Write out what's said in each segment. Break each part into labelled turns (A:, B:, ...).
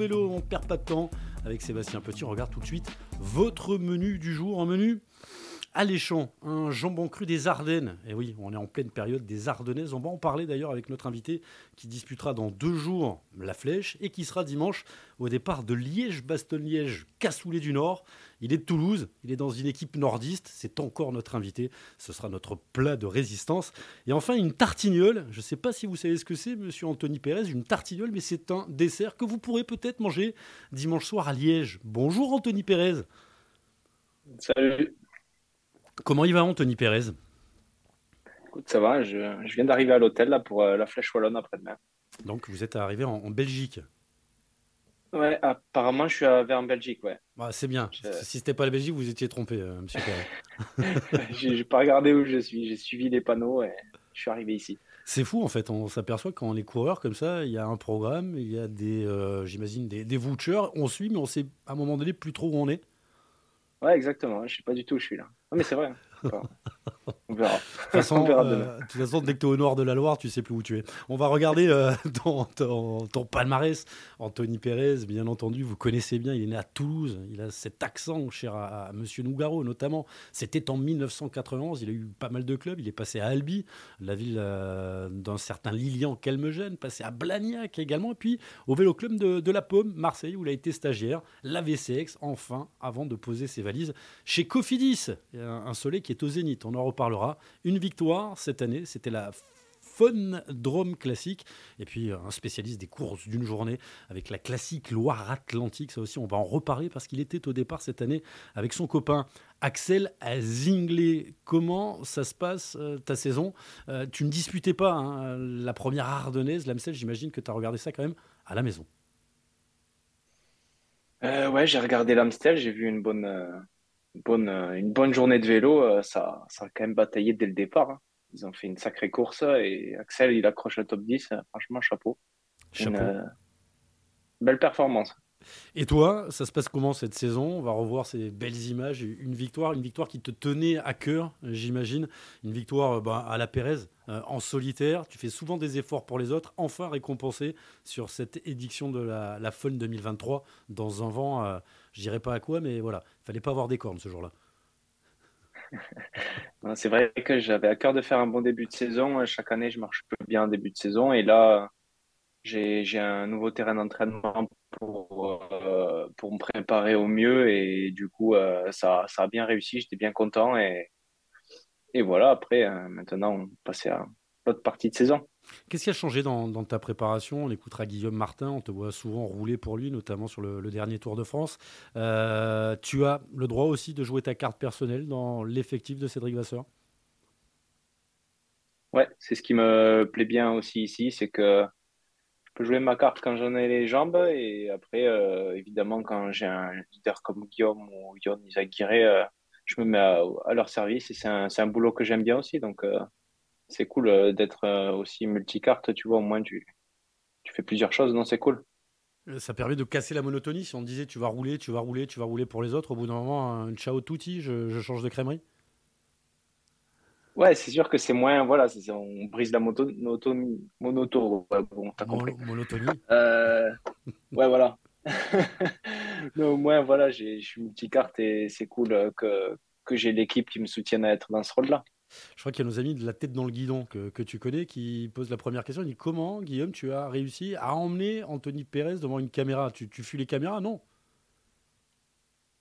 A: Vélo, on perd pas de temps. Avec Sébastien Petit, on regarde tout de suite votre menu du jour. Un menu alléchant, un jambon cru des Ardennes. Et oui, on est en pleine période des Ardennaises. On va en parler d'ailleurs avec notre invité qui disputera dans deux jours la flèche et qui sera dimanche au départ de Liège-Bastogne-Liège, Cassoulet du Nord. Il est de Toulouse, il est dans une équipe nordiste, c'est encore notre invité, ce sera notre plat de résistance. Et enfin, une tartignole, je ne sais pas si vous savez ce que c'est, monsieur Anthony Pérez, une tartignole, mais c'est un dessert que vous pourrez peut-être manger dimanche soir à Liège. Bonjour Anthony Pérez.
B: Salut.
A: Comment il va Anthony Pérez?
B: Écoute, ça va, je, viens d'arriver à l'hôtel là pour euh, la Flèche Wallonne après-demain.
A: Donc vous êtes arrivé en, Belgique
B: Ouais, apparemment je suis arrivé en Belgique, ouais.
A: Bah, c'est bien. Si Si c'était pas la Belgique, vous étiez trompé, euh, monsieur
B: j'ai pas regardé où je suis, j'ai suivi les panneaux et je suis arrivé ici.
A: C'est fou en fait, on s'aperçoit quand on est coureur comme ça, il y a un programme, il y a des, euh, j'imagine, des, des vouchers, on suit, mais on sait à un moment donné plus trop où on est.
B: Ouais, exactement, je sais pas du tout où je suis là. Non mais c'est vrai.
A: On verra. De toute façon, euh, de toute façon dès que tu es au nord de la Loire, tu sais plus où tu es. On va regarder euh, ton, palmarès. Anthony Pérez, bien entendu, vous connaissez bien, il est né à Toulouse. Il a cet accent cher à, Monsieur Nougaro, notamment. C'était en 1991. Il a eu pas mal de clubs. Il est passé à Albi, la ville euh, d'un certain Lilian Kelmegène, passé à Blagnac également, et puis au Vélo Club de, de, la Paume, Marseille, où il a été stagiaire. La VCX, enfin, avant de poser ses valises chez Cofidis. Un, un soleil qui est au zénith. On en reparlera. Une victoire cette année, c'était la Fun Drome classique. Et puis un spécialiste des courses d'une journée avec la classique Loire-Atlantique. Ça aussi, on va en reparler parce qu'il était au départ cette année avec son copain Axel Zingler. Comment ça se passe euh, ta saison? Euh, Tu ne disputais pas hein, la première ardennaise, l'Amstel. J'imagine que tu as regardé ça quand même à la maison.
B: Euh, ouais, j'ai regardé l'Amstel. J'ai vu une bonne bonne, euh, une bonne journée de vélo, euh, ça, ça a quand même bataillé dès le départ. Hein. Ils ont fait une sacrée course et Axel, il accroche le top 10. Euh, franchement, chapeau. Chapeau. belle performance.
A: Et toi, ça se passe comment cette saison? On va revoir ces belles images. Une victoire, une victoire qui te tenait à cœur, j'imagine. Une victoire bah, à la Pérez, en solitaire. Tu fais souvent des efforts pour les autres. Enfin récompensé sur cette édition de la, la Fun 2023 dans un vent je dirais pas à quoi, mais voilà, il fallait pas avoir des cornes ce jour-là.
B: c'est vrai que j'avais à cœur de faire un bon début de saison. Chaque année, je marche bien en début de saison. Et là, j'ai un nouveau terrain d'entraînement pour, euh, pour me préparer au mieux. Et du coup, euh, ça, ça a bien réussi. J'étais bien content. Et, et voilà, après, euh, maintenant, on passe à l'autre partie de saison.
A: Qu'est-ce qui a changé dans, ta préparation? On écoutera Guillaume Martin, on te voit souvent rouler pour lui, notamment sur le, dernier Tour de France. Tu as le droit aussi de jouer ta carte personnelle dans l'effectif de Cédric Vasseur?
B: Ouais, c'est ce qui me plaît bien aussi ici, c'est que jouer ma carte quand j'en ai les jambes et après, euh, évidemment, quand j'ai un leader comme Guillaume ou Yon Izaguirre, euh, je me mets à, leur service et c'est un, un, boulot que j'aime bien aussi. Donc, c'est cool euh, d'être euh, aussi multicarte, tu vois, au moins tu, tu fais plusieurs choses, non, c'est cool.
A: Euh, ça permet de casser la monotonie. Si on disait tu vas rouler, tu vas rouler, tu vas rouler pour les autres, au bout d'un moment, un ciao touti, je, je change de crèmerie.
B: Ouais, c'est sûr que c'est moins, voilà, on brise la moto, monotonie. Monoto, bon, t'as compris.
A: monotonie.
B: ouais, voilà. au moins, voilà, je suis multicarte et c'est cool que, que j'ai l'équipe qui me soutienne à être dans ce rôle-là.
A: Je crois qu'il y a nos amis de la tête dans le guidon que, tu connais qui posent la première question. Ils disent Comment, Guillaume, tu as réussi à emmener Anthony Pérez devant une caméra? Tu, tu fuis les caméras? Non.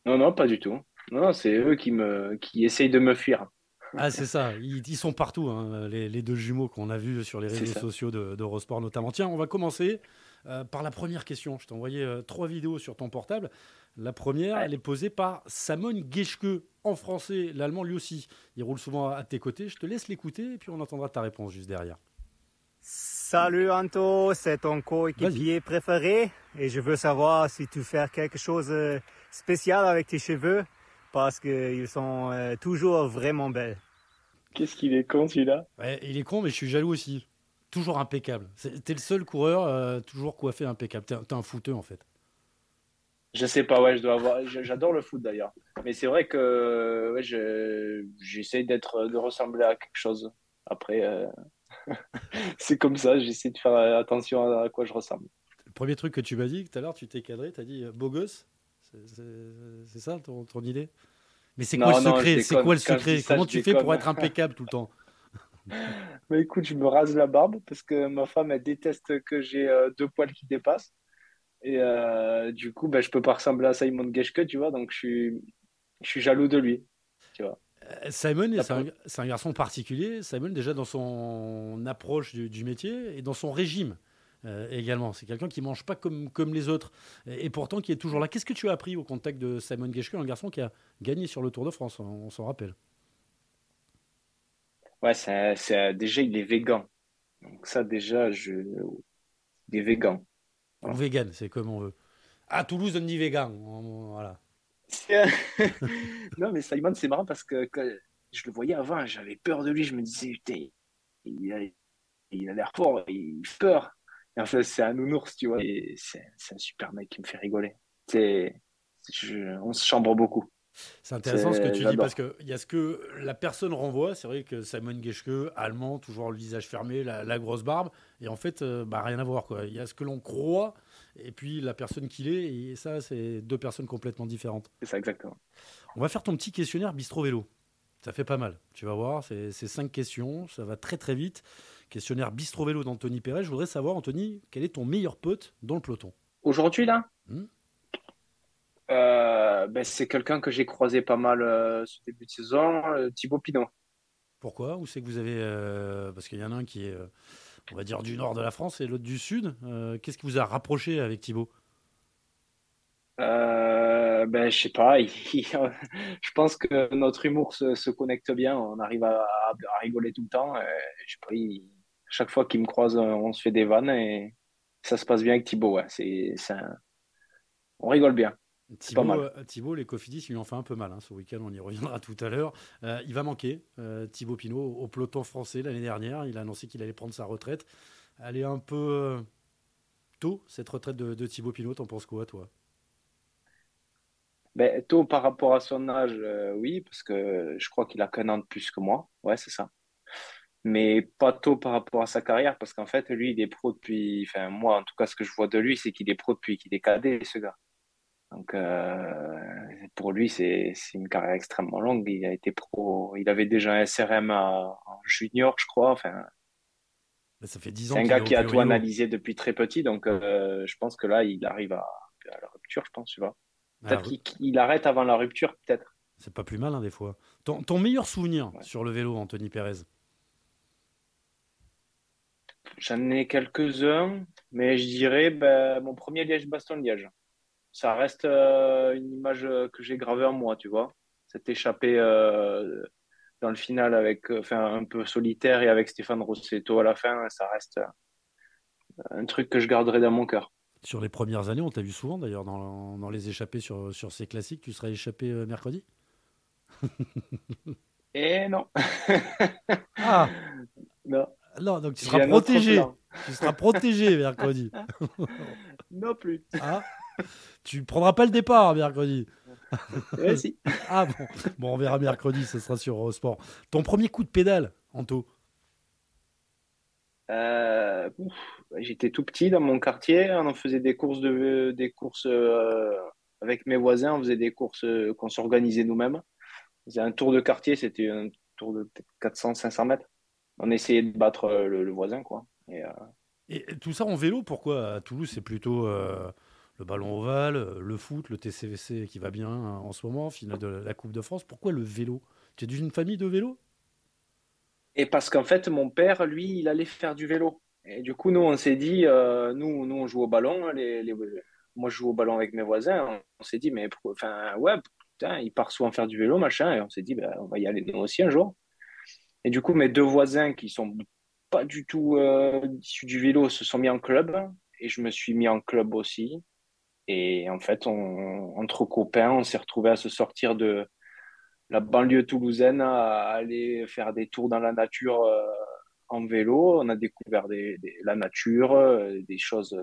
B: Non, non, pas du tout. Non, c'est eux qui, me, qui essayent de me fuir.
A: Ah, c'est ça. Ils, sont partout, hein, les, deux jumeaux qu'on a vus sur les réseaux sociaux d'Eurosport notamment. Tiens, on va commencer euh, par la première question. Je t'ai envoyé euh, trois vidéos sur ton portable. La première, elle est posée par Samon Geschke en français. L'allemand, lui aussi, il roule souvent à tes côtés. Je te laisse l'écouter et puis on entendra ta réponse juste derrière.
C: Salut Anto, c'est ton coéquipier préféré et je veux savoir si tu fais quelque chose de euh, spécial avec tes cheveux parce qu'ils sont euh, toujours vraiment belles.
B: Qu'est-ce qu'il est con celui-là?
A: Il est con mais je suis jaloux aussi. Toujours impeccable. T'es le seul coureur euh, toujours coiffé impeccable. T'es un fouteux en fait.
B: Je sais pas, ouais, je dois avoir. J'adore le foot d'ailleurs. Mais c'est vrai que ouais, j'essaie d'être, de ressembler à quelque chose. Après, euh, c'est comme ça, j'essaie de faire attention à quoi je ressemble.
A: premier truc que tu m'as dit tout à l'heure, tu t'es cadré, tu as dit beau gosse? C'est ça ton, ton idée? Mais c'est quoi, le secret? C'est quoi le secret? Comment tu fais pour être impeccable tout le temps?
B: Mais écoute, je me rase la barbe parce que ma femme, elle déteste que j'ai euh, deux poils qui dépassent. Et euh, du coup, ben, je peux pas ressembler à Simon Geschke, tu vois, donc je suis, je suis jaloux de lui, tu vois.
A: Euh, Simon, c'est un, garçon particulier. Simon, déjà dans son approche du métier et dans son régime. Euh, également. C'est quelqu'un qui mange pas comme, comme les autres et, pourtant qui est toujours là. Qu'est-ce que tu as appris au contact de Simon Geschke, un garçon qui a gagné sur le Tour de France, on, s'en rappelle?
B: Ouais, c'est, déjà il est végan. Donc ça déjà, je... il est végan.
A: Vegan, c'est comme on veut. À Toulouse, on dit végan. Voilà.
B: non, mais Simon, c'est marrant parce que je le voyais avant, j'avais peur de lui. Je me disais, putain, il a, il a l'air fort, il fait peur en fait, c'est un nounours, tu vois. Et c'est un super mec qui me fait rigoler. C'est, on se chambre beaucoup.
A: C'est intéressant ce que tu dis parce qu'il y a ce que la personne renvoie. C'est vrai que Simon Geschke, allemand, toujours le visage fermé, la, grosse barbe. Et en fait, euh, bah, rien à voir. Il y a ce que l'on croit et puis la personne qu'il est. Et ça, c'est deux personnes complètement différentes.
B: C'est ça, exactement.
A: On va faire ton petit questionnaire Bistro Vélo. Ça fait pas mal. Tu vas voir, c'est cinq questions. Ça va très très vite. Questionnaire Bistro Vélo d'Anthony Perret. Je voudrais savoir, Anthony, quel est ton meilleur pote dans le peloton?
B: Aujourd'hui, là? Hmm? Euh, ben, C'est quelqu'un que j'ai croisé pas mal euh, ce début de saison, euh, Thibaut Pinot.
A: Pourquoi? Où c'est que vous avez. parce qu'il y en a un qui est, on va dire, du nord de la France et l'autre du sud. Qu'est-ce qui vous a rapproché avec Thibaut?
B: Ben, je sais pas, je pense que notre humour se, connecte bien, on arrive à, rigoler tout le temps. je sais pas, chaque fois qu'il me croise, euh, on se fait des vannes et ça se passe bien avec Thibaut. Ouais. C'est, On rigole bien.
A: Thibaut, mal. Euh, Thibaut, les Cofidis, il lui en fait un peu mal hein, ce week-end, on y reviendra tout à l'heure. Euh, il va manquer, Thibaut Pinot, au peloton français l'année dernière. Il a annoncé qu'il allait prendre sa retraite. Elle est un peu tôt, cette retraite de, de Thibaut Pinot. T'en penses quoi, toi?
B: Ben, Tôt par rapport à son âge, oui, parce que je crois qu'il a qu'un an de plus que moi. Ouais, c'est ça mais pas tôt par rapport à sa carrière, parce qu'en fait, lui, il est pro depuis, enfin, moi, en tout cas, ce que je vois de lui, c'est qu'il est pro depuis qu'il est cadet, ce gars. Donc, euh, pour lui, c'est une carrière extrêmement longue. Il a été pro, il avait déjà un SRM en junior, je crois. Enfin,
A: ça fait 10 ans.
B: C'est un gars qui a tout analysé depuis très petit, donc euh, je pense que là, il arrive à, la rupture, je pense, tu vois. Peut-être qu'il arrête avant la rupture, peut-être.
A: C'est pas plus mal, hein, des fois. Ton, ton meilleur souvenir sur le vélo, Anthony Pérez?
B: J'en ai quelques-uns, mais je dirais ben, mon premier Liège-Baston-Liège. Ça reste euh, une image que j'ai gravée en moi, tu vois. Cette échappée euh, dans le final avec, enfin, un peu solitaire et avec Stéphane Rossetto à la fin, ça reste un truc que je garderai dans mon cœur.
A: Sur les premières années, on t'a vu souvent d'ailleurs dans, dans, les échappées sur, sur ces classiques. Tu serais échappé euh, mercredi?
B: Eh non.
A: ah Non. Non, donc tu seras protégé. Tu seras protégé mercredi.
B: non plus.
A: Ah, tu prendras pas le départ mercredi.
B: Oui, si.
A: Ah bon. Bon, on verra mercredi, ce sera sur Eurosport. Ton premier coup de pédale, Anto
B: euh, J'étais tout petit dans mon quartier. On faisait des courses, de, des courses euh, avec mes voisins. On faisait des courses euh, qu'on s'organisait nous-mêmes. On faisait un tour de quartier, c'était un tour de 400-500 mètres on essayait de battre euh, le, voisin, quoi.
A: Euh, et, tout ça en vélo, pourquoi? À Toulouse c'est plutôt euh, le ballon ovale, le foot, le TCVC qui va bien hein, en ce moment, finale de la Coupe de France. Pourquoi le vélo? Tu es d'une famille de vélo?
B: Et parce qu'en fait, mon père, lui, il allait faire du vélo. Et du coup, nous, on s'est dit, nous, nous, on joue au ballon. Les, moi, je joue au ballon avec mes voisins. On s'est dit, mais enfin, ouais, putain, il part souvent faire du vélo, machin. Et on s'est dit, ben, on va y aller nous aussi un jour. Et du coup, mes deux voisins qui sont pas du tout euh, issus du vélo se sont mis en club et je me suis mis en club aussi. Et en fait, on, entre copains, on s'est retrouvés à se sortir de la banlieue toulousaine, à aller faire des tours dans la nature euh, en vélo. On a découvert des, la nature, euh, des choses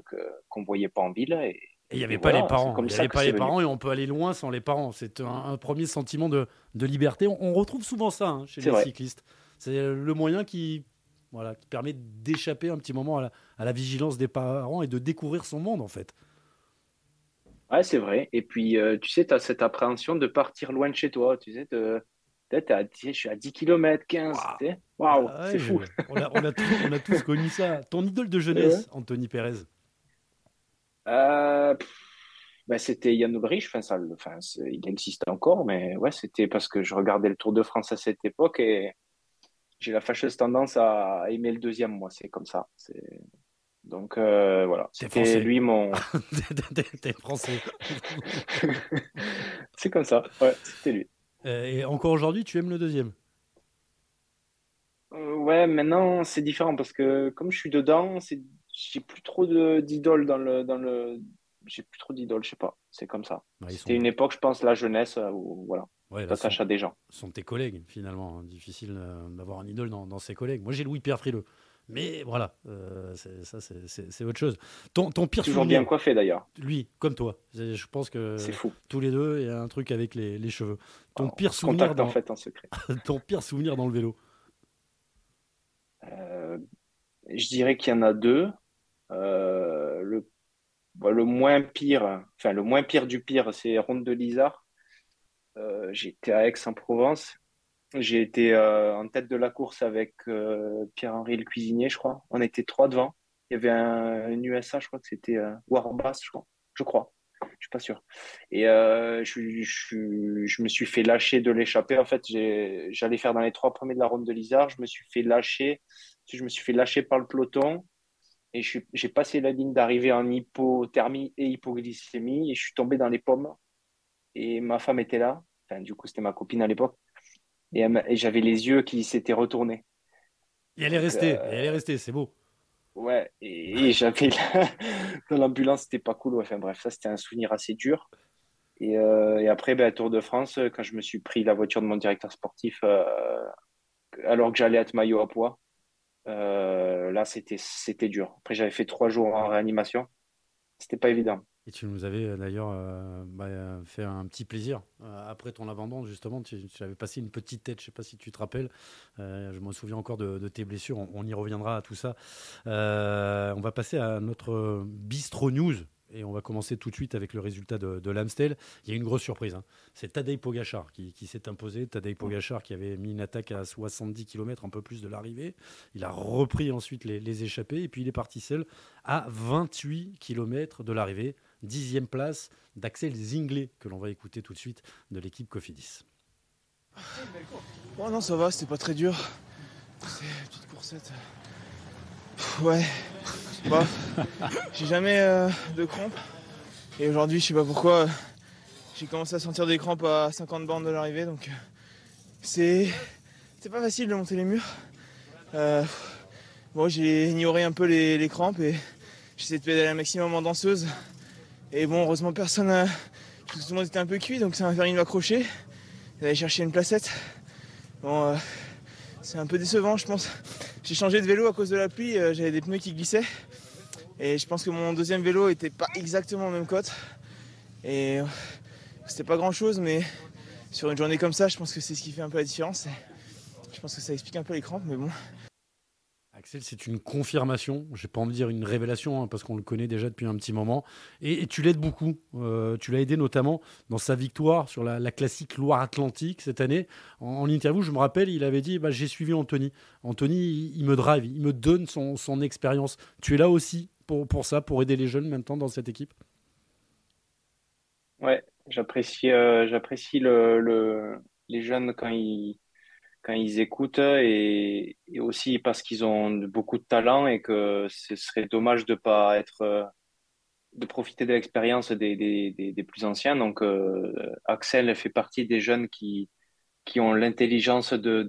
B: qu'on voyait pas en ville. Et,
A: il n'y avait pas les parents. Il n'y avait pas les parents et on peut aller loin sans les parents. C'est un, premier sentiment de, de liberté. On, retrouve souvent ça hein, chez les cyclistes. C'est le moyen qui voilà, qui permet d'échapper un petit moment à la, vigilance des parents et de découvrir son monde en fait.
B: Ouais, c'est vrai. Et puis, euh, tu sais, tu as cette appréhension de partir loin de chez toi. Tu sais, peut-être à je suis à 10 km, 15. Waouh, ah c'est fou.
A: On a, on, a tous, connu ça. Ton idole de jeunesse, Anthony Pérez
B: euh, bah, C'était Yann Obrich. Enfin, ça, enfin, il existe encore, mais ouais, c'était parce que je regardais le Tour de France à cette époque et j'ai la fâcheuse tendance à aimer le deuxième, moi. C'est comme ça. C'est donc euh, voilà, c'était lui mon.
A: T'es français.
B: c'est comme ça, ouais, c'était lui.
A: Euh, et encore aujourd'hui, tu aimes le deuxième?
B: Euh, Ouais, maintenant c'est différent parce que comme je suis dedans, j'ai plus trop d'idoles dans le dans le. J'ai plus trop d'idoles, je sais pas. C'est comme ça. c'était une époque, je pense, la jeunesse où voilà. Ouais, t'attaches à des gens.
A: Ce sont tes collègues finalement. Hein. Difficile d'avoir un idole dans, dans ses collègues. Moi, j'ai Louis-Pierre Frileux. Mais voilà, euh, ça c'est autre chose. Ton, ton pire
B: Toujours bien coiffé d'ailleurs.
A: Lui, comme toi. Je pense que
B: fou.
A: tous les deux, il y a un truc avec les, les cheveux. Ton pire souvenir dans...
B: en fait en secret.
A: ton pire souvenir dans le vélo.
B: Euh, je dirais qu'il y en a deux. Euh, le, le moins pire, enfin le moins pire du pire, c'est Ronde de Lizard. J'étais à Aix-en-Provence j'ai été euh, en tête de la course avec euh, Pierre-Henri le cuisinier, je crois. On était trois devant. Il y avait un, USA, je crois que c'était euh, Warbass, je crois. Je crois. Suis pas sûr. Et je, je, me suis fait lâcher de l'échappée. En fait, j'allais faire dans les trois premiers de la ronde de Lizard. Je me suis fait lâcher. Je me suis fait lâcher par le peloton. Et j'ai passé la ligne d'arrivée en hypothermie et hypoglycémie. Et je suis tombé dans les pommes. Et ma femme était là. Enfin, du coup, c'était ma copine à l'époque et, j'avais les yeux qui s'étaient retournés.
A: Et elle est restée, euh, elle est restée, c'est beau.
B: Ouais, et, j'avais dans l'ambulance, c'était pas cool. Enfin bref, ça c'était un souvenir assez dur. Et, euh, après, ben, Tour de France, quand je me suis pris la voiture de mon directeur sportif, euh, alors que j'allais être maillot à poids, là c'était c'était dur. Après, j'avais fait trois jours en réanimation. C'était pas évident.
A: Et tu nous avais euh, d'ailleurs euh, bah, euh, fait un petit plaisir. après ton abandon, justement, tu, avais passé une petite tête, je ne sais pas si tu te rappelles. je me souviens encore de, tes blessures. On, y reviendra à tout ça. on va passer à notre bistro news. Et on va commencer tout de suite avec le résultat de, l'Amstel. Il y a une grosse surprise. Hein. C'est Tadej Pogachar qui, s'est imposé. Tadej Pogachar qui avait mis une attaque à 70 km, un peu plus de l'arrivée. Il a repris ensuite les, les, échappées. Et puis il est parti seul à 28 km de l'arrivée. Dixième place d'Axel Zinglet, que l'on va écouter tout de suite de l'équipe Cofidis.
D: Oh non, ça va, c'était pas très dur. C'est petite coursette. Ouais. Bah, j'ai jamais euh, de crampes. Et aujourd'hui, je sais pas pourquoi, j'ai commencé à sentir des crampes à 50 bornes de l'arrivée. Donc, c'est, c'est pas facile de monter les murs. Euh, bon, j'ai ignoré un peu les, les crampes et j'essaie de pédaler un maximum en danseuse. Et bon, heureusement, personne. Tout le monde était un peu cuit, donc ça m'a permis de m'accrocher, d'aller chercher une placette. Bon, euh, c'est un peu décevant, je pense. J'ai changé de vélo à cause de la pluie, euh, j'avais des pneus qui glissaient. Et je pense que mon deuxième vélo était pas exactement au même cote. Et euh, c'était pas grand chose, mais sur une journée comme ça, je pense que c'est ce qui fait un peu la différence. je pense que ça explique un peu les crampes, mais bon,
A: C'est une confirmation, je n'ai pas envie de dire une révélation, hein, parce qu'on le connaît déjà depuis un petit moment. Et, tu l'aides beaucoup. Euh, tu l'as aidé notamment dans sa victoire sur la, classique Loire-Atlantique cette année. En, interview, je me rappelle, il avait dit bah, J'ai suivi Anthony. Anthony, il, me drive, il me donne son, expérience. Tu es là aussi pour, pour ça, pour aider les jeunes maintenant dans cette équipe?
B: Ouais, j'apprécie euh, j'apprécie le, les jeunes quand ils quand ils écoutent et, aussi parce qu'ils ont beaucoup de talent et que ce serait dommage de pas être de profiter de l'expérience des, plus anciens. Donc euh, Axel fait partie des jeunes qui qui ont l'intelligence de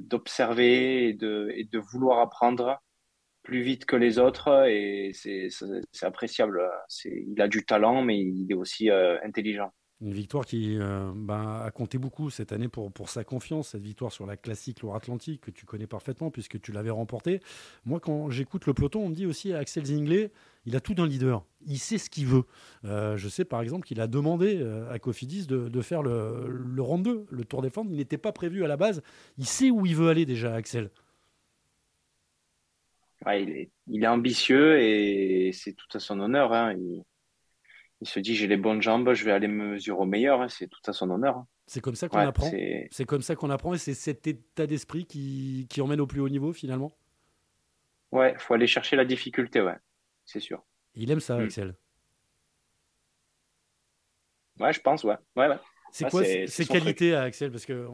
B: d'observer et de, de vouloir apprendre plus vite que les autres et c'est appréciable. Il a du talent mais il est aussi euh, intelligent.
A: Une victoire qui euh, bah, a compté beaucoup cette année pour, sa confiance, cette victoire sur la classique Loire-Atlantique que tu connais parfaitement puisque tu l'avais remportée. Moi, quand j'écoute le peloton, on me dit aussi à Axel Zinglet, il a tout d'un leader. Il sait ce qu'il veut. Euh, je sais par exemple qu'il a demandé euh, à Cofidis de, faire le, le round 2, le Tour des Flandres. Il n'était pas prévu à la base. Il sait où il veut aller déjà, Axel.
B: il, est, ambitieux et c'est tout à son honneur. Hein. Il, se dit j'ai les bonnes jambes, je vais aller me mesurer au meilleur. Hein. C'est tout à son honneur. Hein.
A: C'est comme ça qu'on apprend. C'est comme ça qu'on apprend et c'est cet état d'esprit qui, qui emmène au plus haut niveau finalement.
B: Ouais, faut aller chercher la difficulté, ouais, c'est sûr.
A: Il aime ça, mm. Axel.
B: Ouais, je pense, ouais. ouais, ouais.
A: C'est quoi ses qualités à Axel? Parce que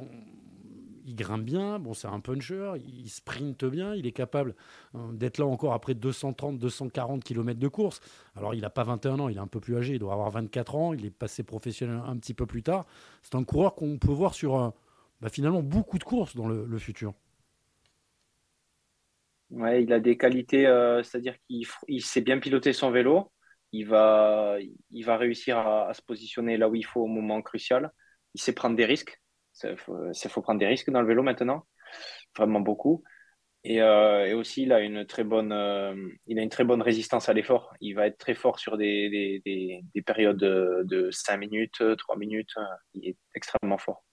A: il grimpe bien, bon, c'est un puncher, il sprinte bien, il est capable hein, d'être là encore après 230, 240 km de course. Alors, il n'a pas 21 ans, il est un peu plus âgé, il doit avoir 24 ans, il est passé professionnel un petit peu plus tard. C'est un coureur qu'on peut voir sur bah, finalement beaucoup de courses dans le, futur.
B: Ouais, il a des qualités, euh, c'est-à-dire qu'il sait bien piloter son vélo, il va, il va réussir à, se positionner là où il faut au moment crucial. Il sait prendre des risques. Il faut, prendre des risques dans le vélo maintenant, vraiment beaucoup. Et, euh, aussi, il a une très bonne, euh, il a une très bonne résistance à l'effort. Il va être très fort sur des périodes de, de 5 minutes, 3 minutes. Il est extrêmement fort.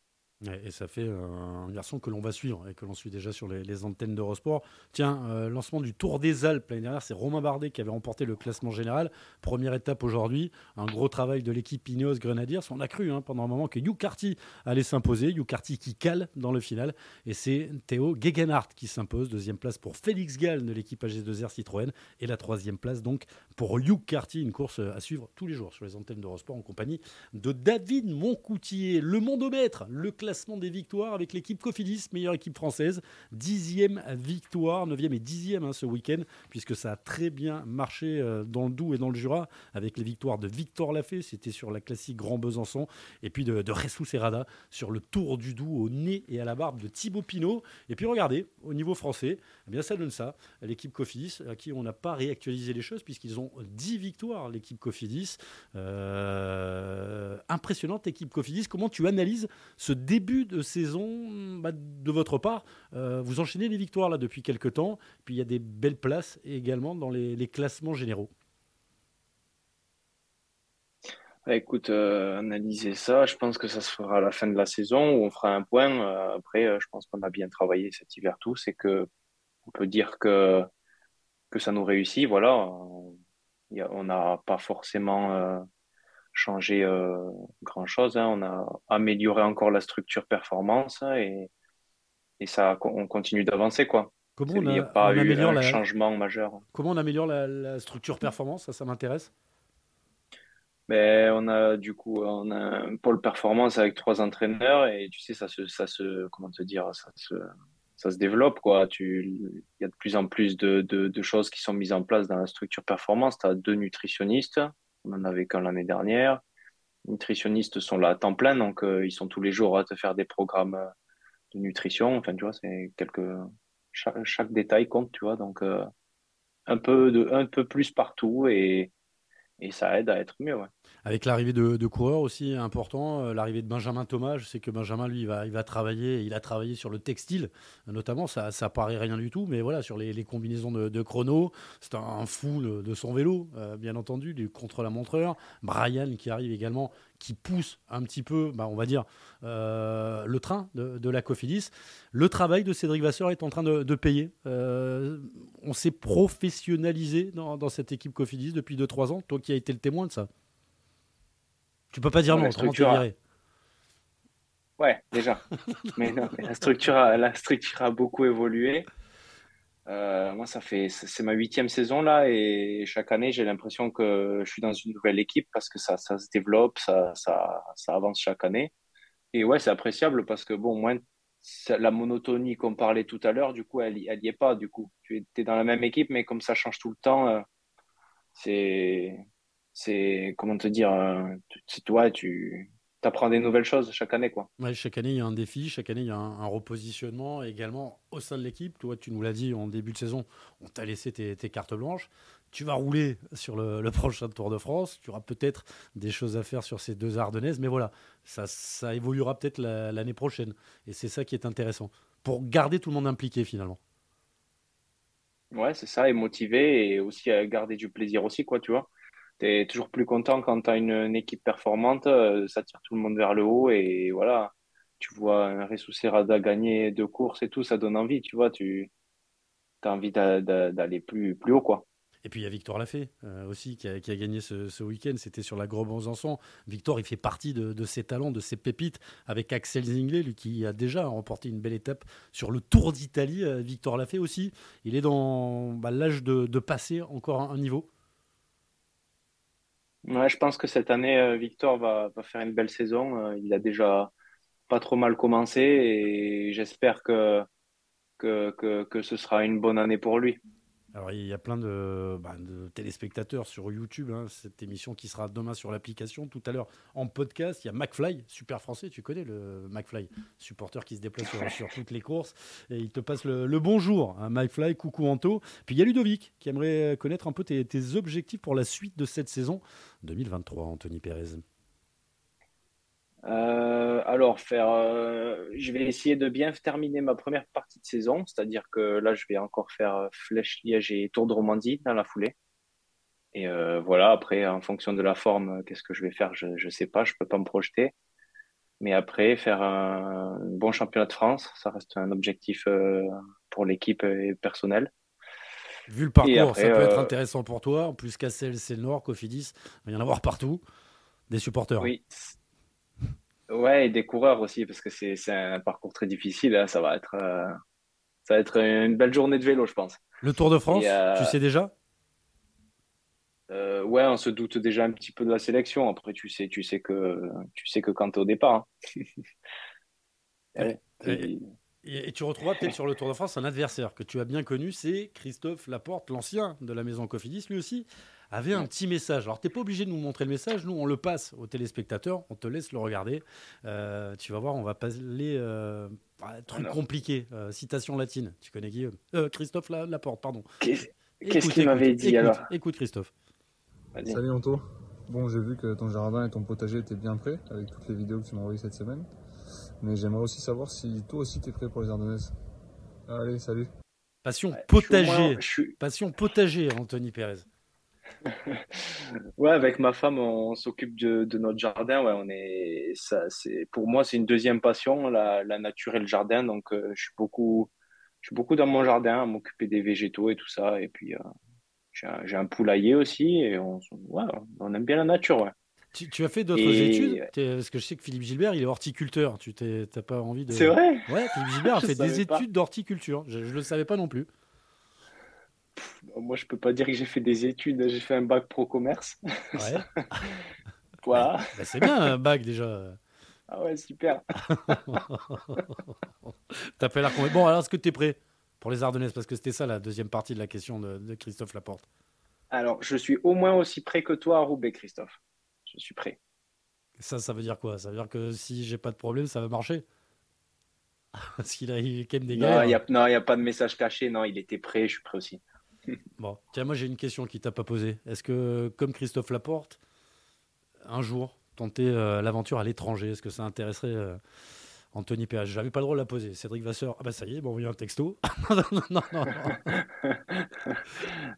A: Et ça fait un garçon que l'on va suivre et que l'on suit déjà sur les, les antennes d'Eurosport. Tiens, euh, lancement du Tour des Alpes l'année dernière, c'est Romain Bardet qui avait remporté le classement général. Première étape aujourd'hui, un gros travail de l'équipe Ineos Grenadiers. On a cru hein, pendant un moment que Hugh Carty allait s'imposer. Hugh Carty qui cale dans le final. Et c'est Théo Gegenhardt qui s'impose. Deuxième place pour Félix Gall de l'équipe AG2R Citroën. Et la troisième place donc pour Hugh Carty. Une course à suivre tous les jours sur les antennes d'Eurosport en compagnie de David Moncoutier. Le mondomètre, le classement des victoires avec l'équipe Cofidis, meilleure équipe française. Dixième victoire, neuvième et dixième hein, ce week-end, puisque ça a très bien marché euh, dans le Doubs et dans le Jura, avec les victoires de Victor Lafay, c'était sur la classique Grand Besançon, et puis de, de Ressou Serrada sur le Tour du Doubs au nez et à la barbe de Thibaut Pinot. Et puis regardez, au niveau français, eh bien ça donne ça. L'équipe Cofidis, à qui on n'a pas réactualisé les choses, puisqu'ils ont 10 victoires, l'équipe Cofidis. Euh, impressionnante équipe Cofidis. Comment tu analyses ce début début de saison, bah, de votre part, euh, vous enchaînez les victoires là depuis quelques temps, puis il y a des belles places également dans les, classements généraux.
B: Bah, écoute, euh, analyser ça, je pense que ça se fera à la fin de la saison où on fera un point. Euh, après, je pense qu'on a bien travaillé cet hiver tout, c'est que on peut dire que que ça nous réussit. Voilà, on n'a pas forcément changé euh, grand-chose. Hein. On a amélioré encore la structure performance et, et ça, on continue d'avancer. quoi.
A: Comment on, Il n'y a pas eu un changement majeur. Comment on améliore la, structure performance? Ça, ça m'intéresse.
B: Mais ben, on a du coup on a un pôle performance avec trois entraîneurs et tu sais ça se ça se comment te dire ça se ça se développe quoi tu il y a de plus en plus de, de, de choses qui sont mises en place dans la structure performance tu as deux nutritionnistes on en avait qu'un l'année dernière. Les nutritionnistes sont là à temps plein, donc euh, ils sont tous les jours à te faire des programmes euh, de nutrition. Enfin, tu vois, c'est quelques chaque, détail compte, tu vois. Donc euh, un peu de un peu plus partout et et ça aide à être mieux.
A: Avec l'arrivée de, coureurs aussi important, euh, l'arrivée de Benjamin Thomas, je sais que Benjamin, lui, il va, il va travailler, il a travaillé sur le textile, notamment, ça, ça paraît rien du tout, mais voilà, sur les, combinaisons de, chrono, c'est un, fou de, son vélo, euh, bien entendu, du contre-la-montreur. Brian qui arrive également, qui pousse un petit peu, bah, on va dire, euh, le train de, la Cofidis. Le travail de Cédric Vasseur est en train de, payer. Euh, on s'est professionnalisé dans, cette équipe Cofidis depuis 2-3 ans. Toi qui as été le témoin de ça. Tu peux pas dire non, structure
B: Ouais, déjà. mais non, la, structure la structure a beaucoup évolué. Euh, moi, ça fait, c'est ma huitième saison là, et chaque année, j'ai l'impression que je suis dans une nouvelle équipe parce que ça, ça se développe, ça, ça, ça avance chaque année. Et ouais, c'est appréciable parce que bon, moins la monotonie qu'on parlait tout à l'heure, du coup, elle, elle y est pas. Du coup, tu es, dans la même équipe, mais comme ça change tout le temps, euh, c'est, c'est, comment te dire, euh, c'est toi, tu, tu apprends des nouvelles choses chaque année. Quoi.
A: chaque année, il y a un défi, chaque année, il y a un, repositionnement également au sein de l'équipe. Toi, tu nous l'as dit en début de saison, on t'a laissé tes, cartes blanches. Tu vas rouler sur le, prochain Tour de France. Tu auras peut-être des choses à faire sur ces deux Ardennaises, mais voilà, ça, ça évoluera peut-être l'année prochaine. Et c'est ça qui est intéressant, pour garder tout le monde impliqué finalement.
B: Ouais, c'est ça, et motivé, et aussi à garder du plaisir aussi, quoi, tu vois tu es toujours plus content quand tu as une, équipe performante, euh, ça tire tout le monde vers le haut et voilà, tu vois un Serrada gagner deux courses et tout, ça donne envie, tu vois, tu as envie d'aller plus, plus haut. quoi.
A: Et puis il y a Victor Lafay euh, aussi qui a, gagné ce, week-end. C'était sur la Gros Besançon. Victor, il fait partie de, ses talents, de ses pépites, avec Axel Zinglet, lui qui a déjà remporté une belle étape sur le Tour d'Italie. Euh, Victor Lafay aussi, il est dans bah, l'âge de, passer encore un, niveau.
B: Je pense que cette année, euh, Victor va, faire une belle saison. il a déjà pas trop mal commencé et j'espère que ce sera une bonne année pour lui.
A: Alors, il y a plein de, bah, téléspectateurs sur YouTube, hein, cette émission qui sera demain sur l'application. Tout à l'heure, en podcast, il y a McFly, super français, tu connais le McFly, supporter qui se déplace sur, toutes les courses. Et il te passe le, bonjour, hein, McFly, coucou Anto. Puis il y a Ludovic qui aimerait connaître un peu tes, tes objectifs pour la suite de cette saison 2023, Anthony Pérez.
B: Euh, alors, faire, euh, je vais essayer de bien terminer ma première partie de saison, c'est-à-dire que là, je vais encore faire euh, Flèche Liège et Tour de Romandie dans la foulée. Et voilà, après, en fonction de la forme, qu'est-ce que je vais faire Je ne sais pas, je ne peux pas me projeter. Mais après, faire un, bon championnat de France, ça reste un objectif pour l'équipe et personnel.
A: Vu le parcours, ça peut être intéressant pour toi. En plus, Cassel, c'est le Nord, Cofidis, il va y en avoir partout. Des supporters.
B: Oui, Ouais, et des coureurs aussi, parce que c'est un parcours très difficile. Hein. Ça, va être, euh, ça va être une belle journée de vélo, je pense.
A: Le Tour de France, euh, tu sais déjà?
B: Euh, Ouais, on se doute déjà un petit peu de la sélection. Après, tu sais, tu sais, que, tu sais que quand es au départ.
A: Hein. et, tu retrouveras peut-être sur le Tour de France un adversaire que tu as bien connu, c'est Christophe Laporte, l'ancien de la maison Cofidis, lui aussi avait un petit message. Alors, tu n'es pas obligé de nous montrer le message. Nous, on le passe aux téléspectateurs. On te laisse le regarder. Euh, tu vas voir, on va parler euh, truc compliqué. Euh, citation latine. Tu connais Guillaume? Christophe Laporte, pardon.
B: Qu'est-ce qu'il m'avait dit alors?
A: Écoute, Christophe.
E: Salut Anto. Bon, j'ai vu que ton jardin et ton potager étaient bien prêts avec toutes les vidéos que tu m'as envoyées cette semaine. Mais j'aimerais aussi savoir si toi aussi tu es prêt pour les Ardennaises. Allez, salut.
A: Passion potager. Passion potager, Anthony Pérez.
B: ouais, avec ma femme, on, s'occupe de, notre jardin. Ouais, on est, ça, c'est, pour moi, c'est une deuxième passion, la, la nature et le jardin. Donc, euh, je suis beaucoup, je suis beaucoup dans mon jardin à m'occuper des végétaux et tout ça. Et puis, euh, j'ai, un, poulailler aussi. Et on, on aime bien la nature. Ouais.
A: Tu, as fait d'autres études? Parce que je sais que Philippe Gilbert, il est horticulteur. Tu n'as pas envie de.
B: C'est vrai?
A: Ouais, Philippe Gilbert a fait des études d'horticulture. Je ne le savais pas non plus.
B: Moi, je peux pas dire que j'ai fait des études. J'ai fait un bac pro commerce. Ouais. voilà.
A: Bah, c'est bien un bac déjà.
B: Ah ouais, super.
A: T'as pas l'air Bon, alors est-ce que tu es prêt pour les Ardennaises? Parce que c'était ça la deuxième partie de la question de, Christophe Laporte.
B: Alors, je suis au moins aussi prêt que toi à Roubaix, Christophe. Je suis prêt.
A: Ça, ça veut dire quoi? Ça veut dire que si j'ai pas de problème, ça va marcher? Parce qu'il a quand même des
B: gars. Non, il n'y a, a, pas de message caché. Non, il était prêt. Je suis prêt aussi.
A: Bon, tiens, moi j'ai une question qui t'a pas posée. Est-ce que, comme Christophe Laporte, un jour, tenter euh, l'aventure à l'étranger, est-ce que ça intéresserait euh, Anthony Pérez J'avais pas le droit de la poser. Cédric Vasseur, ah bah ça y est, bon, envoyé un texto. non, non,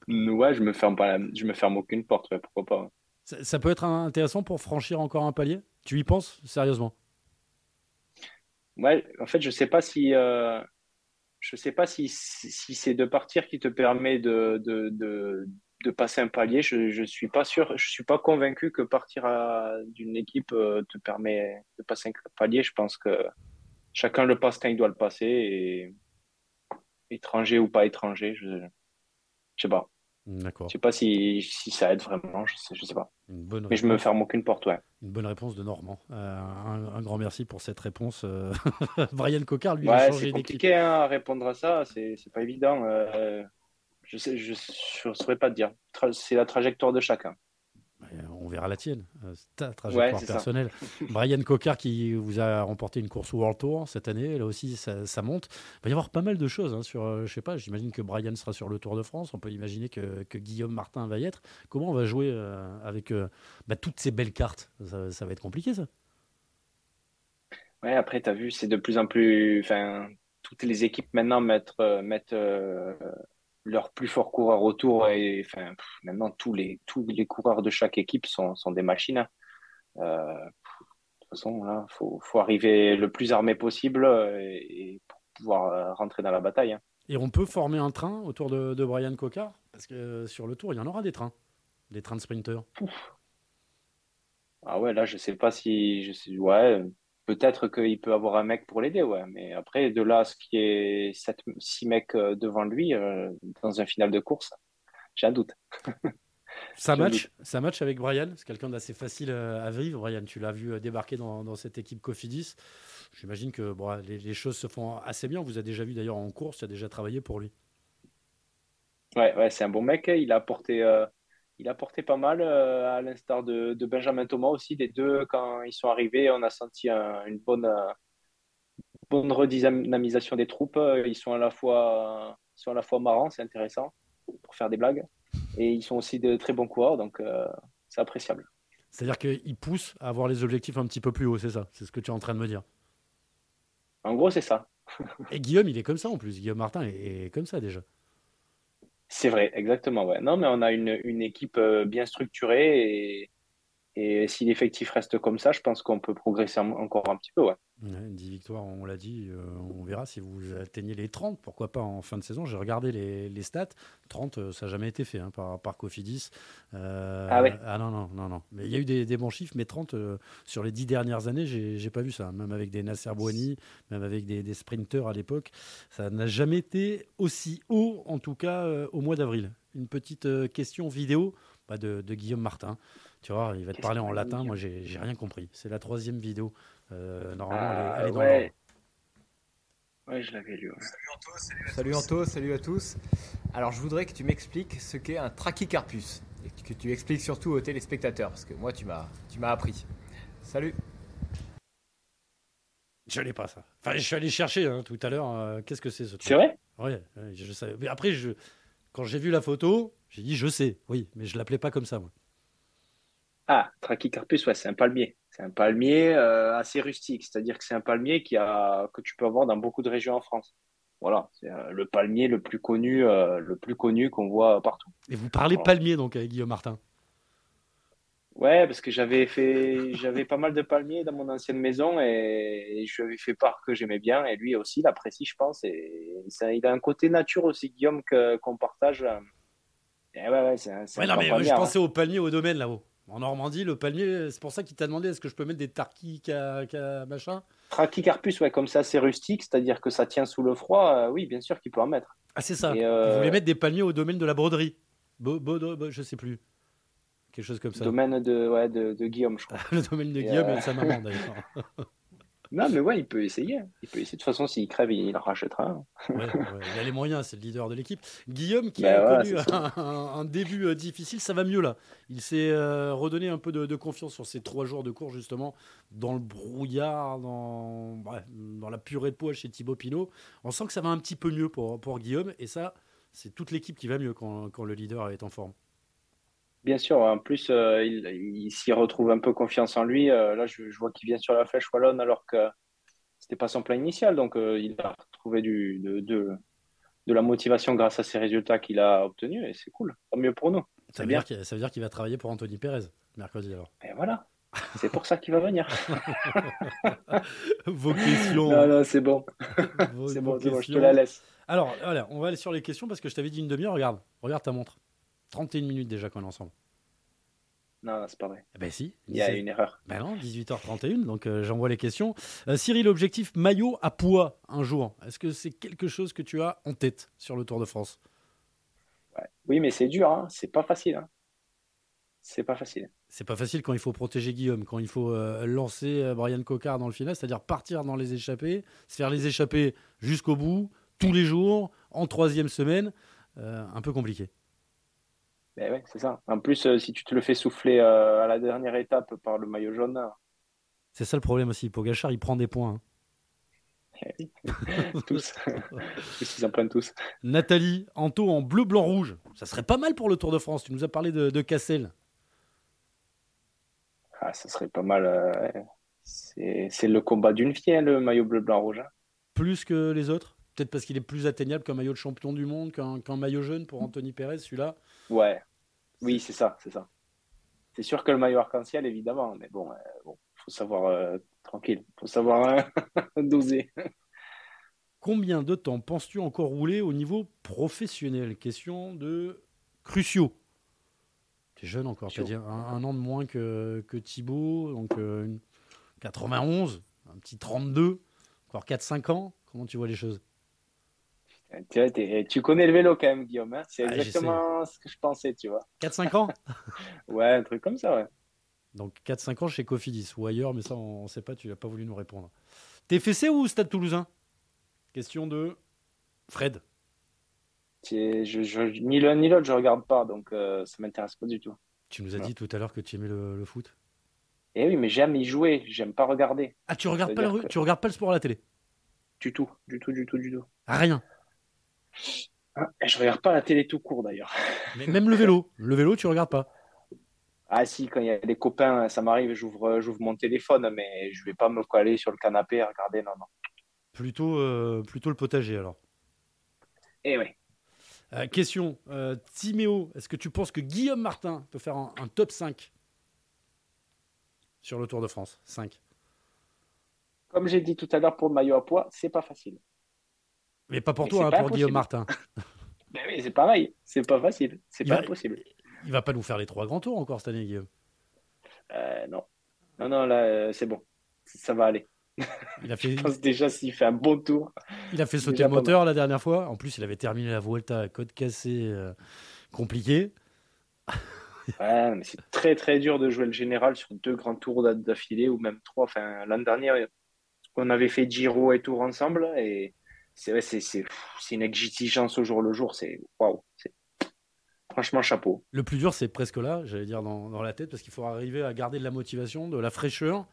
A: non,
B: ouais, je me ferme pas, je me ferme aucune porte, pourquoi pas.
A: Ça, peut être intéressant pour franchir encore un palier? Tu y penses sérieusement?
B: Ouais, en fait, je sais pas si. Euh, je ne sais pas si, si c'est de partir qui te permet de, de, de, de passer un palier. Je ne suis pas sûr, je suis pas convaincu que partir d'une équipe euh, te permet de passer un palier. Je pense que chacun le passe quand il doit le passer et étranger ou pas étranger, je ne sais pas. D'accord. Je sais pas si, si, ça aide vraiment, je sais, je sais pas. Mais je me ferme aucune porte, ouais.
A: Une bonne réponse de Normand. Euh, un, grand merci pour cette réponse. Euh, Brian Cocard, lui,
B: ouais, a changé C'est compliqué hein, à répondre à ça, c'est pas évident. Euh, je ne je, je saurais pas te dire. C'est la trajectoire de chacun
A: verra la tienne, euh, ta trajectoire personnelle. Brian Cocard qui vous a remporté une course World Tour cette année, là aussi ça, monte. Il va y avoir pas mal de choses hein, sur, euh, je sais pas, j'imagine que Brian sera sur le Tour de France, on peut imaginer que, Guillaume Martin va y être. Comment on va jouer euh, avec bah, toutes ces belles cartes? Ça, va être compliqué ça.
B: Ouais, après tu as vu, c'est de plus en plus, enfin, toutes les équipes maintenant mettent, mettent leurs plus forts coureurs autour et enfin maintenant tous les tous les coureurs de chaque équipe sont, sont des machines. Hein. Euh, de toute façon, là, faut, faut arriver le plus armé possible euh, et, pour pouvoir euh, rentrer dans la bataille. Hein.
A: Et on peut former un train autour de, Brian Cocard Parce que sur le tour, il y en aura des trains. Des trains de sprinters.
B: Ah ouais, là, je sais pas si. Je sais, ouais, peut-être qu'il peut avoir un mec pour l'aider, ouais. Mais après, de là, ce qui est 6 mecs euh, devant lui euh, dans un final de course, j'ai un doute.
A: ça match, ça match avec Brian. C'est quelqu'un d'assez facile euh, à vivre. Brian, tu l'as vu débarquer dans, cette équipe Cofidis. J'imagine que bon, les, choses se font assez bien. On vous a déjà vu d'ailleurs en course, tu as déjà travaillé pour lui.
B: Ouais, ouais c'est un bon mec. Il a apporté il a porté pas mal, euh, à l'instar de, Benjamin Thomas aussi. Les deux, quand ils sont arrivés, on a senti une bonne, euh, bonne redynamisation des troupes. Ils sont à la fois, sont à la fois marrants, c'est intéressant pour faire des blagues. Et ils sont aussi de très bons coureurs, donc euh, c'est appréciable.
A: C'est-à-dire qu'ils poussent à avoir les objectifs un petit peu plus haut, c'est ça? C'est ce que tu es en train de me dire?
B: En gros, c'est ça.
A: Et Guillaume, il est comme ça en plus. Guillaume Martin est comme ça déjà.
B: C'est vrai, exactement. Ouais. Non, mais on a une, une équipe euh, bien structurée et, et si l'effectif reste comme ça, je pense qu'on peut progresser encore un petit peu. Ouais.
A: une 10 victoires, on l'a dit. Euh, on verra si vous atteignez les 30. Pourquoi pas en fin de saison J'ai regardé les, les, stats. 30, euh, ça n'a jamais été fait hein, par, par Cofidis.
B: Euh, ah ouais
A: Ah non, non, non. non. Mais il y a eu des, des bons chiffres, mais 30 sur les 10 dernières années, j'ai pas vu ça. Même avec des Nasser Bouani, même avec des, des sprinteurs à l'époque. Ça n'a jamais été aussi haut, en tout cas au mois d'avril. Une petite question vidéo bah, de, de Guillaume Martin. Tu vois, il va te parler en latin. Moi, j'ai rien compris. C'est la troisième vidéo. Euh, normalement, elle est, dans
B: ouais. Ouais, je l'avais lu.
F: Salut Anto, salut à tous. Alors, je voudrais que tu m'expliques ce qu'est un trachycarpus et que tu expliques surtout aux téléspectateurs parce que moi, tu m'as, tu m'as appris. Salut.
A: Je l'ai pas ça. Enfin, je suis allé chercher hein, tout à l'heure. Euh, qu'est-ce que c'est ce truc?
B: C'est vrai?
A: Oui, je savais. Mais après, je, quand j'ai vu la photo, j'ai dit je sais. Oui, mais je l'appelais pas comme ça moi.
B: Ah, Trachycarpus, ouais, c'est un palmier. C'est un palmier euh, assez rustique, c'est-à-dire que c'est un palmier qui a, que tu peux avoir dans beaucoup de régions en France. Voilà, c'est euh, le palmier le plus connu, euh, le plus connu qu'on voit partout.
A: Et vous parlez palmier donc avec Guillaume Martin
B: Ouais, parce que j'avais fait, j'avais pas mal de palmiers dans mon ancienne maison et, je lui avais fait part que j'aimais bien et lui aussi l'apprécie, je pense. Et ça, il a un côté nature aussi, Guillaume, qu'on partage.
A: ouais, ouais, c'est un, ouais, non, mais je pensais hein. au palmier au domaine là-haut. En Normandie, le palmier, c'est pour ça qu'il t'a demandé est-ce que je peux mettre des tarquis, machin?
B: Trachycarpus, ouais, comme ça, c'est rustique, c'est-à-dire que ça tient sous le froid. Euh, oui, bien sûr qu'il peut en mettre.
A: Ah, c'est ça. Euh... Vous voulez mettre des palmiers au domaine de la broderie? Bo, bo, Je sais plus. Quelque chose comme ça.
B: Domaine de, ouais, de, Guillaume, je crois.
A: le domaine de Guillaume et, de sa maman, d'ailleurs.
B: Non, mais ouais, il peut essayer. Il peut essayer. De toute façon, s'il crève, il rachètera.
A: il a les moyens, c'est le leader de l'équipe. Guillaume, qui a connu un, début euh, difficile, ça va mieux là. Il s'est euh, redonné un peu de, confiance sur ces trois jours de cours, justement, dans le brouillard, dans, dans la purée de poids chez Thibaut Pinot. On sent que ça va un petit peu mieux pour, pour Guillaume. Et ça, c'est toute l'équipe qui va mieux quand, quand le leader est en forme.
B: Bien sûr, en plus, euh, il, s'y retrouve un peu confiance en lui. Euh, là, je, vois qu'il vient sur la flèche wallonne alors que c'était pas son plan initial. Donc, euh, il a retrouvé du, de, de, la motivation grâce à ces résultats qu'il a obtenus et c'est cool. Tant mieux pour nous.
A: Ça veut, bien. Dire ça veut dire qu'il va travailler pour Anthony Pérez mercredi alors.
B: Et voilà. C'est pour ça qu'il va venir.
A: vos questions.
B: Non, non, c'est bon. c'est bon, je te la laisse.
A: Alors, voilà, on va aller sur les questions parce que je t'avais dit une demi-heure. Regarde, regarde ta montre. 31 minutes déjà qu'on est ensemble.
B: Non, c'est pas vrai.
A: Eh ben si.
B: Il y a une erreur.
A: Ben non, 18h31, donc euh, j'envoie les questions. Euh, Cyril, objectif maillot à poids un jour. Est-ce que c'est quelque chose que tu as en tête sur le Tour de France?
B: Oui, mais c'est dur, hein. c'est pas facile. Hein. C'est pas facile.
A: C'est pas facile quand il faut protéger Guillaume, quand il faut euh, lancer Brian Cocard dans le final, c'est-à-dire partir dans les échappées, se faire les échappées jusqu'au bout, tous les jours, en troisième semaine. un peu compliqué.
B: Ben ouais, c'est ça. En plus, euh, si tu te le fais souffler euh, à la dernière étape par le maillot jaune. Hein.
A: C'est ça le problème aussi. Pogachar, il prend des points. Hein.
B: Tous. Ils en prennent tous.
A: Nathalie, Anto en bleu, blanc, rouge. Ça serait pas mal pour le Tour de France. Tu nous as parlé de, Cassel.
B: Ah, ça serait pas mal. Euh, c'est le combat d'une fille, hein, le maillot bleu, blanc, rouge.
A: Plus que les autres? Peut-être parce qu'il est plus atteignable qu'un maillot de champion du monde, qu'un maillot jaune pour Anthony Perez, celui-là?
B: Ouais, oui, c'est ça, c'est ça. C'est sûr que le maillot arc-en-ciel, évidemment, mais bon, il euh, faut savoir euh, tranquille, faut savoir euh, doser.
A: Combien de temps penses-tu encore rouler au niveau professionnel? Question de Crucio. Tu es jeune encore, tu un, un, an de moins que, que Thibaut, donc 91, euh, un petit 32, encore 4-5 ans. Comment tu vois les choses?
B: Tu, connais le vélo quand même, Guillaume. Hein. C'est ah, exactement ce que je pensais, tu vois.
A: 4-5 ans?
B: Ouais, un truc comme ça, ouais.
A: Donc 4-5 ans chez Cofidis ou ailleurs, mais ça, on ne sait pas, tu n'as pas voulu nous répondre. T'es fessé ou Stade Toulousain? Question de Fred.
B: Je, ni l'un ni l'autre, je regarde pas, donc euh, ça m'intéresse pas du tout.
A: Tu nous as dit tout à l'heure que tu aimais le, foot?
B: Eh oui, mais j'aime y jouer, j'aime pas regarder.
A: Ah, tu regardes pas le, tu regardes pas le sport à la télé?
B: Du tout, du tout, du tout, du tout.
A: rien?
B: Ah, je regarde pas la télé tout court d'ailleurs.
A: Mais même le vélo, le vélo, tu regardes pas
B: Ah si, quand il y a des copains, ça m'arrive, j'ouvre, j'ouvre mon téléphone, mais je vais pas me coller sur le canapé et regarder, non, non.
A: Plutôt, euh, plutôt le potager alors.
B: Eh oui.
A: Euh, question, euh, Timéo, est-ce que tu penses que Guillaume Martin peut faire un, top 5 sur le Tour de France? 5
B: Comme j'ai dit tout à l'heure pour le maillot à poids, c'est pas facile.
A: Mais pas pour toi, hein, pour Guillaume Martin.
B: ben oui, c'est pareil, c'est pas facile, c'est pas impossible.
A: Il va pas nous faire les trois grands tours encore cette année, Guillaume.
B: non. Non, non, là, c'est bon. Ça va aller. Il a fait... Je pense déjà s'il fait un bon tour.
A: Il a fait sauter le moteur la dernière fois. En plus, il avait terminé la Vuelta à côte cassée, euh, compliqué.
B: ouais, mais c'est très très dur de jouer le général sur deux grands tours d'affilée ou même trois. Enfin, l'an dernier, on avait fait Giro et Tour ensemble et c'est vrai, c'est une exigence au jour le jour. C'est waouh. Franchement, chapeau.
A: Le plus dur, c'est presque là, j'allais dire dans, dans, la tête, parce qu'il faut arriver à garder de la motivation, de la fraîcheur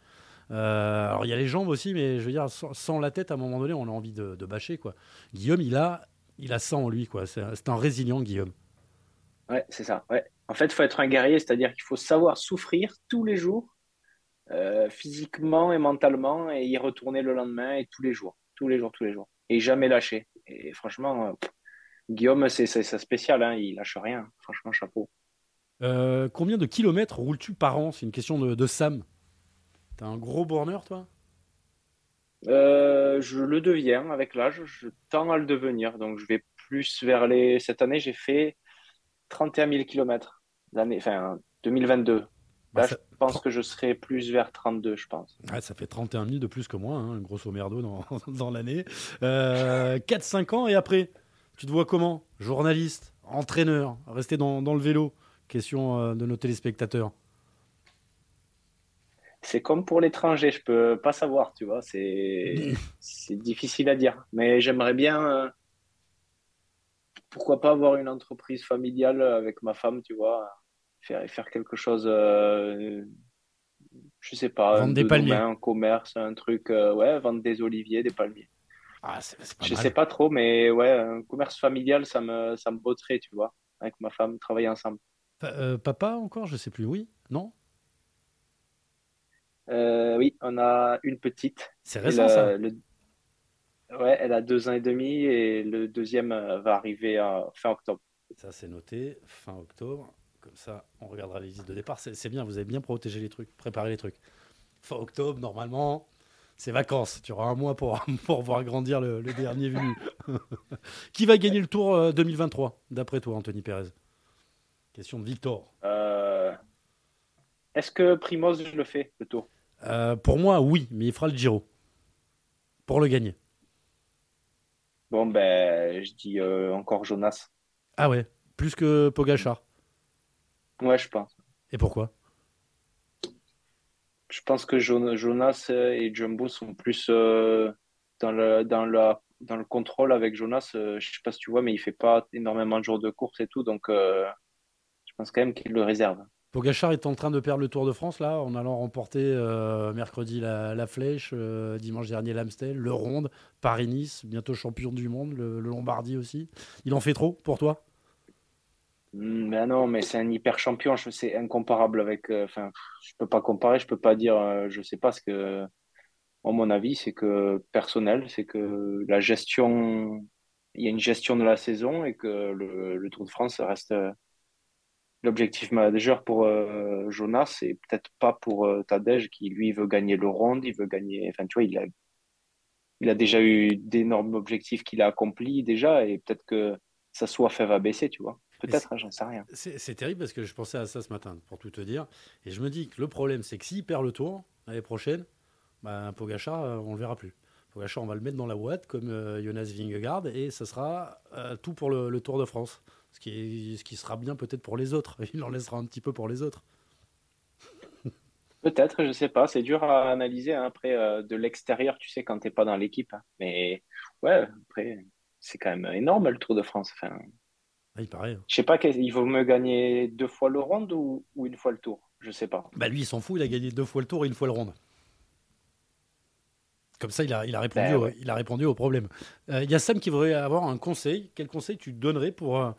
A: euh, alors il y a les jambes aussi, mais je veux dire, sans, la tête, à un moment donné, on a envie de, bâcher. Quoi. Guillaume, il a, il a ça en lui. quoi. C'est un résilient, Guillaume.
B: Ouais, c'est ça. Ouais. En fait, il faut être un guerrier, c'est-à-dire qu'il faut savoir souffrir tous les jours, euh, physiquement et mentalement, et y retourner le lendemain et tous les jours, tous les jours, tous les jours, et jamais lâcher. Et franchement, Guillaume, c'est sa spécial, hein, il lâche rien. Franchement, chapeau.
A: Euh, combien de kilomètres roules-tu par an? C'est une question de, de Sam. T'as un gros borneur, toi?
B: Euh, Je le deviens avec l'âge. Je tends à le devenir. Donc, je vais plus vers les. Cette année, j'ai fait 31 000 km. L'année, enfin, 2022. Bah, Là, je pense que je serai plus vers 32, je pense.
A: Ouais, ça fait 31 000 de plus que moi, hein, grosso merdo, dans, dans l'année. Euh, 4-5 ans, et après, tu te vois comment? Journaliste, entraîneur, rester dans, dans le vélo? Question euh, de nos téléspectateurs
B: c'est comme pour l'étranger, je peux pas savoir, tu vois, c'est difficile à dire. Mais j'aimerais bien, euh, pourquoi pas avoir une entreprise familiale avec ma femme, tu vois, faire, faire quelque chose, euh, je sais pas,
A: vendre des palmiers,
B: un commerce, un truc, euh, ouais, vendre des oliviers, des palmiers. Ah, je sais pas trop, mais ouais, un commerce familial, ça me, ça me botterait, tu vois, avec ma femme, travailler ensemble.
A: papa encore, je sais plus, oui, non?
B: Euh, oui, on a une petite.
A: C'est récent ça
B: Ouais, elle a deux ans et demi et le deuxième euh, va arriver fin octobre.
A: Ça, c'est noté, fin octobre. Comme ça, on regardera les listes de départ. C'est bien, vous avez bien protégé les trucs, préparé les trucs. Fin octobre, normalement, c'est vacances. Tu auras un mois pour, pour voir grandir le, dernier venu. Qui va gagner le tour 2023, euh, d'après toi, Anthony Pérez? Question de Victor.
B: Est-ce que Primoz le fait, le tour?
A: Euh, pour moi, oui, mais il fera le Giro. Pour le gagner.
B: Bon, ben, je dis euh, encore Jonas.
A: Ah ouais, plus que Pogachar.
B: Ouais, je pense.
A: Et pourquoi?
B: Je pense que Jonas et Jumbo sont plus euh, dans, le, dans, dans le contrôle avec Jonas. je sais pas si tu vois, mais il fait pas énormément de jours de course et tout, donc je pense quand même qu'il le réserve.
A: Pogachar est en train de perdre le Tour de France là, en allant remporter euh, mercredi la, Flèche, euh, dimanche dernier l'Amstel, le Ronde, Paris-Nice, bientôt champion du monde, le, Lombardie aussi. Il en fait trop pour toi?
B: Ben non, mais c'est un hyper champion, c'est incomparable avec. Euh, enfin, je peux pas comparer, je peux pas dire, je sais pas ce que. mon avis, c'est que personnel, c'est que la gestion, il y a une gestion de la saison et que le Tour de France reste l'objectif majeur pour euh, Jonas, c'est peut-être pas pour euh, Tadej qui lui veut gagner le round, il veut gagner. Enfin, tu vois, il a, il a déjà eu d'énormes objectifs qu'il a accomplis déjà, et peut-être que sa soif va baisser, tu vois. Peut-être, hein, j'en sais rien.
A: C'est terrible parce que je pensais à ça ce matin, pour tout te dire. Et je me dis que le problème, c'est que s'il perd le tour l'année prochaine, bah, Pogachar, euh, on le verra plus. Pogachar, on va le mettre dans la boîte comme euh, Jonas Vingegaard et ça sera euh, tout pour le, Tour de France. Ce qui, est, ce qui sera bien peut-être pour les autres. Il en laissera un petit peu pour les autres.
B: Peut-être, je sais pas. C'est dur à analyser hein, après de l'extérieur, tu sais, quand tu n'es pas dans l'équipe. Hein. Mais ouais, après, c'est quand même énorme le Tour de France. Enfin,
A: ah, il paraît. Hein.
B: Je sais pas, il vaut me gagner deux fois le round ou, une fois le tour? Je sais pas.
A: Bah lui, il s'en fout, il a gagné deux fois le tour et une fois le round. Comme ça, il a, il a, répondu, ben au, il a répondu au problème. Euh, il y a Sam qui voudrait avoir un conseil. Quel conseil tu donnerais pour, euh,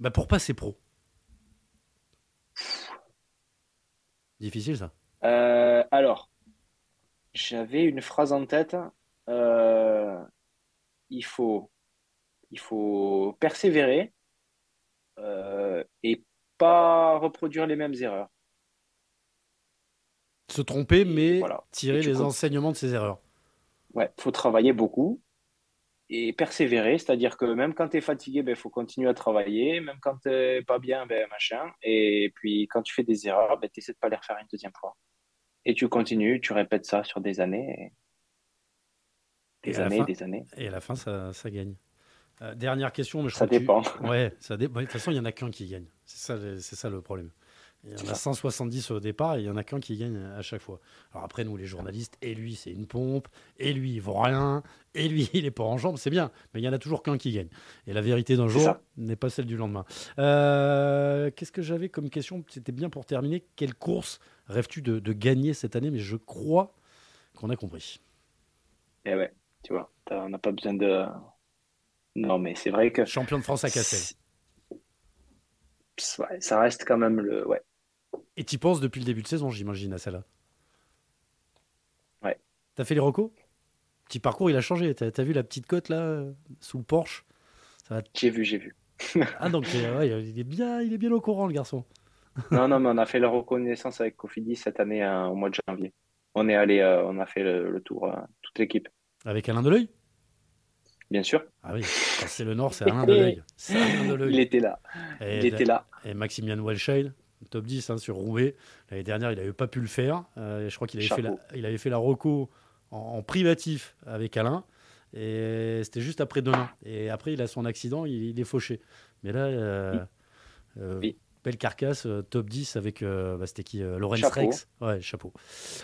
A: bah pour passer pro? Difficile ça
B: euh, Alors, j'avais une phrase en tête. il, faut, il faut persévérer et pas reproduire les mêmes erreurs.
A: Se tromper, mais tirer les enseignements de ces erreurs.
B: Ouais, faut travailler beaucoup et persévérer, c'est-à-dire que même quand tu es fatigué, il ben, faut continuer à travailler, même quand tu n'es pas bien, ben, machin. Et puis quand tu fais des erreurs, ben, tu essaies de pas les refaire une deuxième fois. Et tu continues, tu répètes ça sur des années. Des années, des années.
A: Et à la fin, ça, ça gagne. Euh, dernière question,
B: mais je ça dépend.
A: Ouais, ça dépend. De toute façon, il y en a qu'un qui gagne. C'est ça, c'est ça le problème. Il y en a 170 au départ et il y en a qu'un qui gagne à chaque fois. Alors après, nous, les journalistes, et lui, c'est une pompe, et lui, il vaut rien, et lui, il est pas en jambes, c'est bien, mais il y en a toujours qu'un qui gagne. Et la vérité d'un jour n'est pas celle du lendemain. Euh, qu'est-ce que j'avais comme question? C'était bien pour terminer. Quelle course rêves-tu de, de, gagner cette année? Mais je crois qu'on a compris.
B: Eh ouais, tu vois, on n'a pas besoin de non, mais c'est vrai que.
A: Champion de France à Cassel.
B: Ouais, ça reste quand même le. Ouais.
A: Et tu penses depuis le début de saison, j'imagine, à celle-là
B: Ouais.
A: T'as fait les recos? Petit parcours, il a changé. T'as as vu la petite côte là, sous le Porsche
B: J'ai vu, j'ai vu.
A: ah, donc ouais, il, est bien, il est bien au courant, le garçon.
B: non, non, mais on a fait la reconnaissance avec Cofidis cette année hein, au mois de janvier. On est allé, euh, on a fait le, tour, euh, toute l'équipe.
A: Avec Alain Deleuil?
B: Bien sûr.
A: Ah oui, c'est le Nord, c'est Alain Deleuil.
B: Il était là.
A: Et,
B: il était là.
A: Et Maximian Welscheid, top 10 hein, sur Roubaix. L'année dernière, il n'avait pas pu le faire. Euh, je crois qu'il avait, fait la, il avait fait la reco en, privatif avec Alain. Et c'était juste après demain. Et après, il a son accident, il, est fauché. Mais là, euh, euh, Belle carcasse, euh, top 10 avec. Euh, bah, c'était qui euh, Lorenz Rex Ouais, chapeau.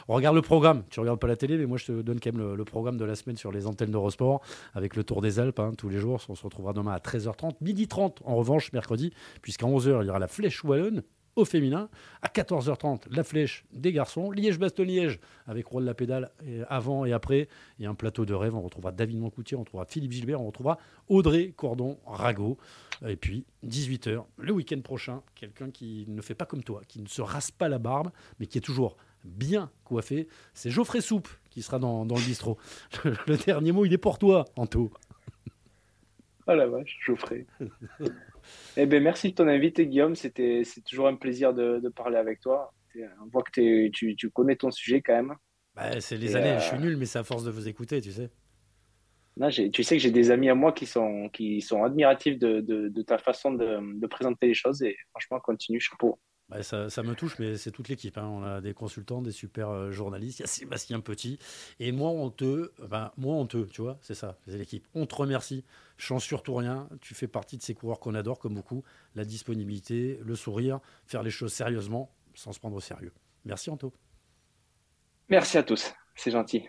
A: On regarde le programme. Tu regardes pas la télé, mais moi je te donne quand même le, programme de la semaine sur les antennes d'Eurosport avec le Tour des Alpes hein, tous les jours. On se retrouvera demain à 13h30, midi 30 en revanche, mercredi, puisqu'à 11h il y aura la Flèche Wallonne au féminin. À 14h30, la flèche des garçons. Liège-Bastogne-Liège avec Roi de la Pédale avant et après. Et un plateau de rêve. On retrouvera David Moncoutier, on retrouvera Philippe Gilbert, on retrouvera Audrey Cordon-Rago. Et puis, 18h, le week-end prochain, quelqu'un qui ne fait pas comme toi, qui ne se rase pas la barbe, mais qui est toujours bien coiffé. C'est Geoffrey Soupe qui sera dans, le bistrot. Le, dernier mot, il est pour toi, Anto.
B: Oh la vache, Geoffrey. Eh ben, merci de ton invité, Guillaume. C'était, c'est toujours un plaisir de, parler avec toi. On voit que tu, tu, connais ton sujet quand même.
A: Bah, c'est les années, je suis euh, nul, mais c'est à force de vous écouter, tu sais.
B: tu sais que j'ai des amis à moi qui sont, qui sont admiratifs de, de, ta façon de, présenter les choses et franchement, continue, chapeau.
A: Bah, ça, me touche, mais c'est toute l'équipe. Hein. On a des consultants, des super euh, journalistes. Il y a Sébastien Petit. Et moi, on te, moi, on tu vois, c'est ça, c'est l'équipe. On te remercie. Change surtout rien. Tu fais partie de ces coureurs qu'on adore, comme beaucoup. La disponibilité, le sourire, faire les choses sérieusement, sans se prendre au sérieux. Merci, Anto.
B: Merci à tous. C'est gentil.